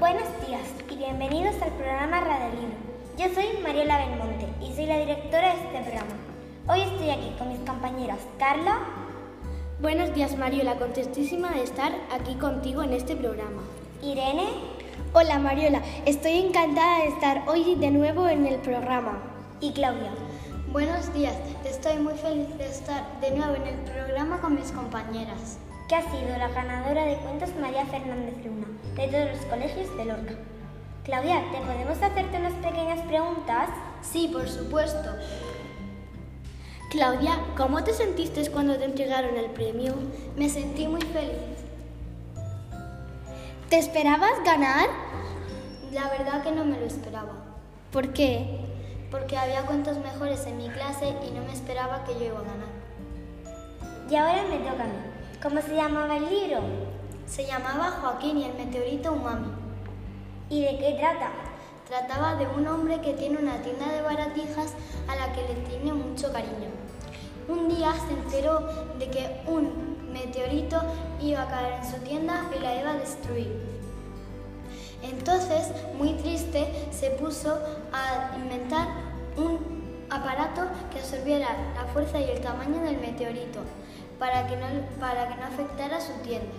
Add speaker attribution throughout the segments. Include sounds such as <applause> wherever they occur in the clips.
Speaker 1: Buenos días y bienvenidos al programa Radio Libro. Yo soy Mariola Belmonte y soy la directora de este programa. Hoy estoy aquí con mis compañeras Carla.
Speaker 2: Buenos días Mariola, contentísima de estar aquí contigo en este programa.
Speaker 1: Irene.
Speaker 3: Hola Mariola, estoy encantada de estar hoy de nuevo en el programa.
Speaker 1: Y Claudia.
Speaker 4: Buenos días, estoy muy feliz de estar de nuevo en el programa con mis compañeras.
Speaker 1: Que ha sido la ganadora de cuentos María Fernández Luna, de todos los colegios de Lorca. Claudia, ¿te podemos hacerte unas pequeñas preguntas?
Speaker 4: Sí, por supuesto.
Speaker 2: Claudia, ¿cómo te sentiste cuando te entregaron el premio?
Speaker 4: Me sentí muy feliz.
Speaker 3: ¿Te esperabas ganar?
Speaker 4: La verdad que no me lo esperaba.
Speaker 3: ¿Por qué?
Speaker 4: Porque había cuentos mejores en mi clase y no me esperaba que yo iba a ganar.
Speaker 1: Y ahora me toca a mí. ¿Cómo se llamaba el libro?
Speaker 4: Se llamaba Joaquín y el meteorito umami.
Speaker 1: ¿Y de qué trata?
Speaker 4: Trataba de un hombre que tiene una tienda de baratijas a la que le tiene mucho cariño. Un día se enteró de que un meteorito iba a caer en su tienda y la iba a destruir. Entonces, muy triste, se puso a inventar un aparato que absorbiera la fuerza y el tamaño del meteorito para que no, para que no afectara su tienda.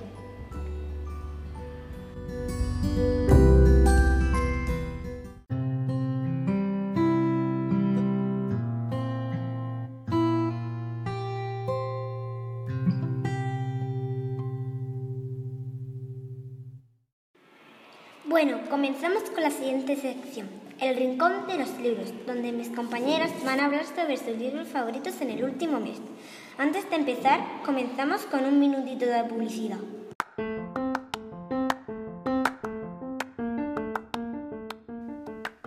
Speaker 1: Bueno, comenzamos con la siguiente sección, el rincón de los libros, donde mis compañeras van a hablar sobre sus libros favoritos en el último mes. Antes de empezar, comenzamos con un minutito de publicidad.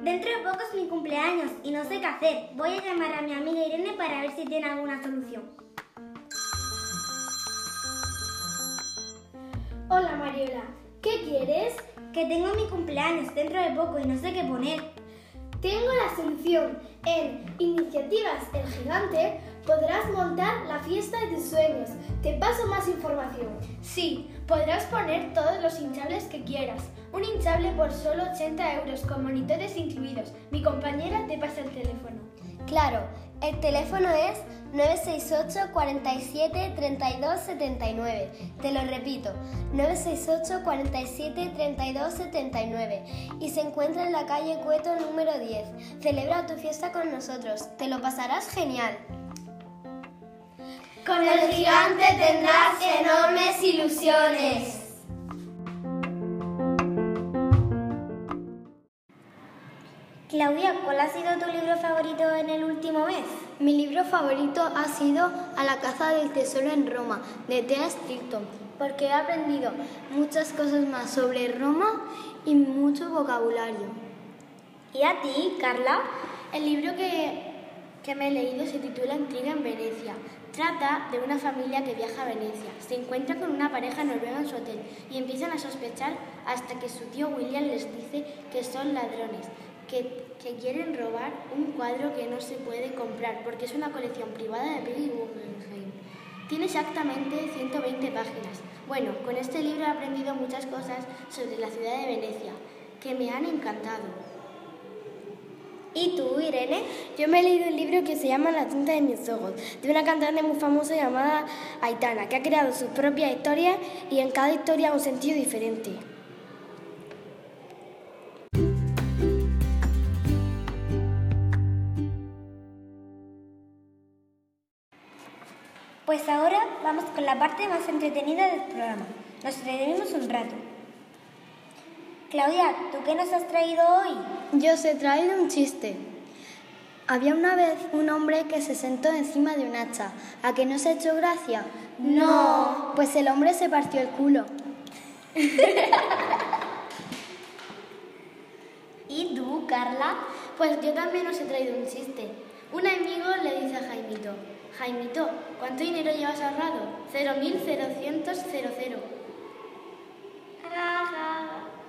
Speaker 1: Dentro de poco es mi cumpleaños y no sé qué hacer. Voy a llamar a mi amiga Irene para ver si tiene alguna solución.
Speaker 3: Hola Mariola, ¿qué quieres?
Speaker 1: Que tengo mi cumpleaños dentro de poco y no sé qué poner.
Speaker 3: Tengo la solución. En Iniciativas El Gigante podrás montar la fiesta de tus sueños. Te paso más información. Sí, podrás poner todos los hinchables que quieras. Un hinchable por solo 80 euros con monitores incluidos. Mi compañera te pasa el teléfono.
Speaker 5: Claro, el teléfono es 968 47 32 79. Te lo repito, 968 47 32 79. Y se encuentra en la calle Cueto número 10. Celebra tu fiesta con nosotros. Te lo pasarás genial.
Speaker 6: Con el gigante tendrás enormes ilusiones.
Speaker 1: Claudia, ¿cuál ha sido tu libro favorito en el último mes?
Speaker 4: Mi libro favorito ha sido A la caza del tesoro en Roma, de Thea Stilton, porque he aprendido muchas cosas más sobre Roma y mucho vocabulario.
Speaker 1: ¿Y a ti, Carla?
Speaker 2: El libro que, que me he leído se titula Intriga en Venecia. Trata de una familia que viaja a Venecia. Se encuentra con una pareja noruega en su hotel y empiezan a sospechar hasta que su tío William les dice que son ladrones, que, quieren robar un cuadro que no se puede comprar porque es una colección privada de Peggy Guggenheim. Tiene exactamente 120 páginas. Bueno, con este libro he aprendido muchas cosas sobre la ciudad de Venecia que me han encantado.
Speaker 1: ¿Y tú, Irene?
Speaker 3: Yo me he leído un libro que se llama La tinta de mis ojos, de una cantante muy famosa llamada Aitana, que ha creado su propia historia y en cada historia un sentido diferente.
Speaker 1: Pues ahora vamos con la parte más entretenida del programa. Nos reunimos un rato. Claudia, ¿tú qué nos has traído hoy?
Speaker 4: Yo os he traído un chiste. Había una vez un hombre que se sentó encima de un hacha. ¿A que no se ha hecho gracia?
Speaker 6: No.
Speaker 4: Pues el hombre se partió el culo. <laughs>
Speaker 1: ¿Y tú, Carla?
Speaker 2: Pues yo también os he traído un chiste. Un amigo le dice a Jaimito, Jaimito, ¿cuánto dinero llevas ahorrado? Cero mil cerocientos cero cero.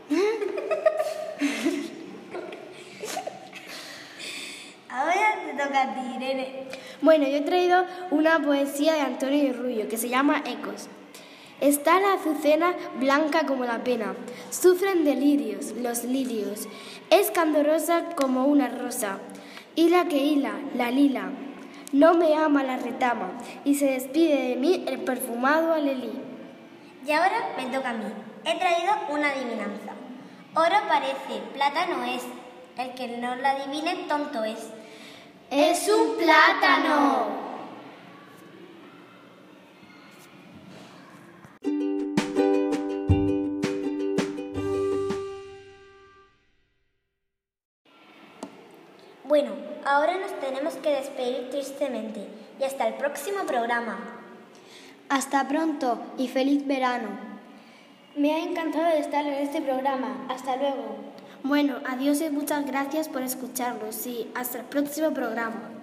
Speaker 2: <laughs>
Speaker 1: Ahora te toca a ti, Irene.
Speaker 3: Bueno, yo he traído una poesía de Antonio Rubio que se llama Ecos. Está la azucena blanca como la pena. Sufren delirios los lirios. Es candorosa como una rosa. Hila que hila, la lila. No me ama la retama. Y se despide de mí el perfumado alelí.
Speaker 1: Y ahora me toca a mí. He traído una adivinanza. Oro parece, plata no es. El que no la adivine, tonto es.
Speaker 6: Es un plátano.
Speaker 1: Bueno, ahora nos tenemos que despedir tristemente y hasta el próximo programa.
Speaker 4: Hasta pronto y feliz verano.
Speaker 2: Me ha encantado estar en este programa. Hasta luego.
Speaker 3: Bueno, adiós y muchas gracias por escucharnos. Sí, hasta el próximo programa.